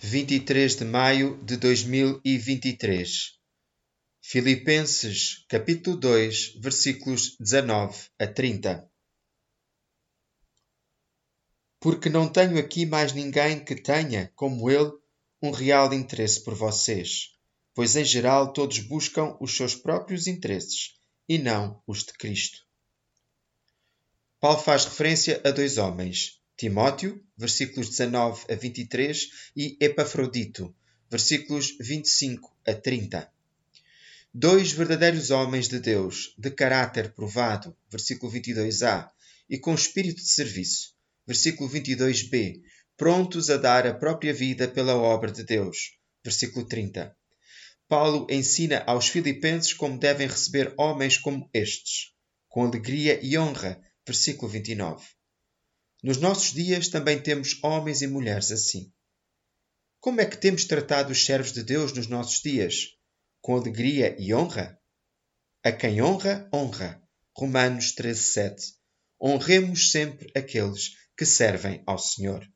23 de maio de 2023. Filipenses, capítulo 2, versículos 19 a 30. Porque não tenho aqui mais ninguém que tenha, como ele, um real interesse por vocês, pois em geral todos buscam os seus próprios interesses e não os de Cristo. Paulo faz referência a dois homens, Timóteo, versículos 19 a 23, e Epafrodito, versículos 25 a 30. Dois verdadeiros homens de Deus, de caráter provado, versículo 22a, e com espírito de serviço, versículo 22b, prontos a dar a própria vida pela obra de Deus, versículo 30. Paulo ensina aos filipenses como devem receber homens como estes, com alegria e honra, versículo 29. Nos nossos dias também temos homens e mulheres assim. Como é que temos tratado os servos de Deus nos nossos dias? Com alegria e honra? A quem honra, honra. Romanos 13, 7. Honremos sempre aqueles que servem ao Senhor.